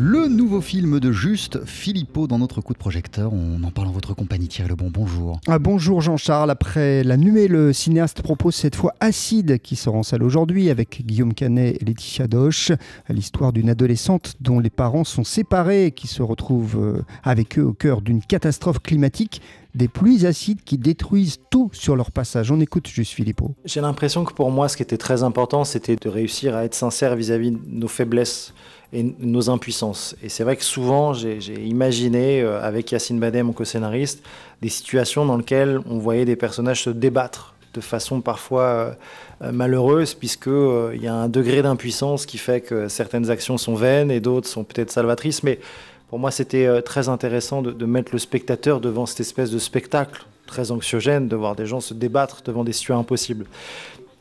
Le nouveau film de Juste Philippot dans notre coup de projecteur. On en parle en votre compagnie, Thierry Lebon. Bonjour. Ah, bonjour Jean-Charles. Après La Nuée, le cinéaste propose cette fois Acide qui sort en salle aujourd'hui avec Guillaume Canet et Laetitia Doche. L'histoire d'une adolescente dont les parents sont séparés et qui se retrouve euh, avec eux au cœur d'une catastrophe climatique des pluies acides qui détruisent tout sur leur passage. On écoute juste Philippot. J'ai l'impression que pour moi, ce qui était très important, c'était de réussir à être sincère vis-à-vis de nos faiblesses et nos impuissances. Et c'est vrai que souvent, j'ai imaginé, euh, avec Yacine Badem, mon co-scénariste, des situations dans lesquelles on voyait des personnages se débattre de façon parfois euh, euh, malheureuse, puisqu'il il y a un degré d'impuissance qui fait que certaines actions sont vaines et d'autres sont peut-être salvatrices. Mais pour moi, c'était très intéressant de, de, mettre le spectateur devant cette espèce de spectacle très anxiogène, de voir des gens se débattre devant des situations impossibles.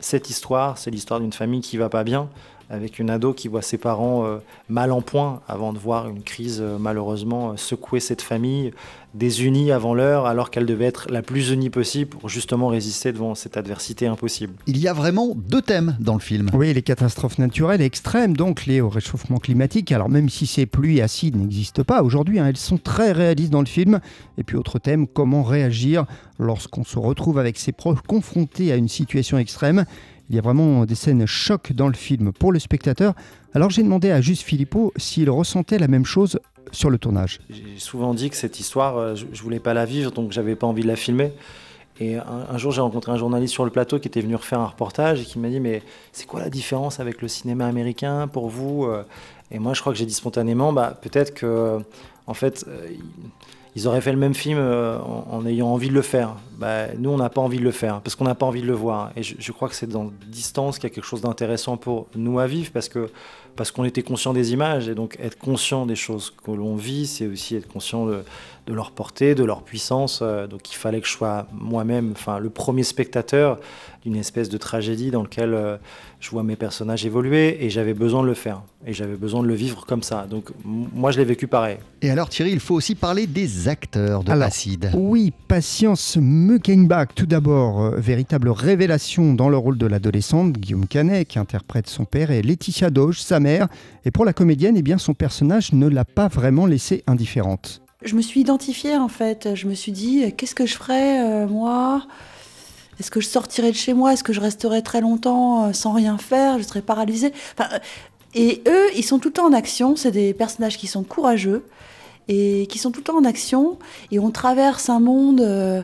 Cette histoire, c'est l'histoire d'une famille qui va pas bien, avec une ado qui voit ses parents euh, mal en point avant de voir une crise euh, malheureusement euh, secouer cette famille, désunie avant l'heure alors qu'elle devait être la plus unie possible pour justement résister devant cette adversité impossible. Il y a vraiment deux thèmes dans le film. Oui, les catastrophes naturelles extrêmes, donc liées au réchauffement climatique. Alors même si ces pluies acides n'existent pas aujourd'hui, hein, elles sont très réalistes dans le film. Et puis autre thème, comment réagir lorsqu'on se retrouve avec ses proches confrontés à une situation extrême? Il y a vraiment des scènes choc dans le film pour le spectateur. Alors j'ai demandé à Juste Philippot s'il ressentait la même chose sur le tournage. J'ai souvent dit que cette histoire, euh, je, ne voulais pas la vivre, donc j'avais pas envie de la filmer. Et un, jour, j'ai rencontré un journaliste sur le plateau qui était venu refaire un reportage et qui m'a dit Mais c'est quoi la différence avec le cinéma américain pour vous euh? Et moi, je crois que j'ai dit spontanément bah, Peut-être que, en fait, euh, ils auraient fait le même film euh, en, ayant envie de le faire. Bah, nous, on n'a pas envie de le faire parce qu'on n'a pas envie de le voir. Et je, crois que c'est dans distance qu'il y a quelque chose d'intéressant pour nous à vivre parce que parce qu'on était conscient des images et donc être conscient des choses que l'on vit, c'est aussi être conscient de, leur portée, de leur puissance. Euh, donc il fallait que je sois moi-même, enfin le premier spectateur d'une espèce de tragédie dans laquelle euh, je vois mes personnages évoluer et j'avais besoin de le faire et j'avais besoin de le vivre comme ça. Donc moi je l'ai vécu pareil. Et alors Thierry, il faut aussi parler des acteurs de Acide. Oui, Patience Mückenbach, tout d'abord, euh, véritable révélation dans le rôle de l'adolescente, Guillaume Canet, qui interprète son père, et Laetitia Doge, sa mère. Et pour la comédienne, eh bien, son personnage ne l'a pas vraiment laissée indifférente. Je me suis identifiée en fait. Je me suis dit, euh, qu'est-ce que je ferais euh, moi? Est-ce que je sortirais de chez moi? Est-ce que je resterais très longtemps sans rien faire? Je serais paralysée? Et eux, ils sont tout le temps en action. C'est des personnages qui sont courageux et qui sont tout le temps en action. Et on traverse un monde euh,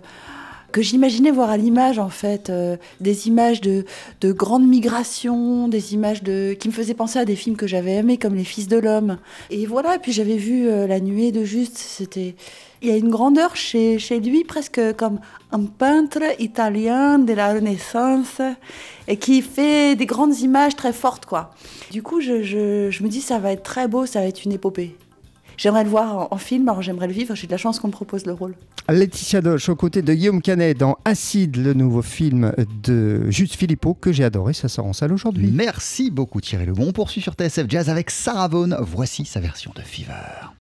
que j'imaginais voir à l'image, en fait, euh, des images de, de grandes migrations, des images de, qui me faisaient penser à des films que j'avais aimés, comme Les Fils de l'Homme. Et voilà, puis j'avais vu euh, La Nuée de Juste, c'était... Il y a une grandeur chez, chez lui, presque comme un peintre italien de la Renaissance, et qui fait des grandes images très fortes, quoi. Du coup, je, je, je me dis, ça va être très beau, ça va être une épopée. J'aimerais le voir en, film, alors j'aimerais le vivre. J'ai de la chance qu'on me propose le rôle. Laetitia Doche, aux côtés de Guillaume Canet dans Acide, le nouveau film de Juste Philippot, que j'ai adoré. Ça sort en salle aujourd'hui. Merci beaucoup Thierry Lebon. On poursuit sur TSF Jazz avec Sarah Vaughan. Voici sa version de Fever.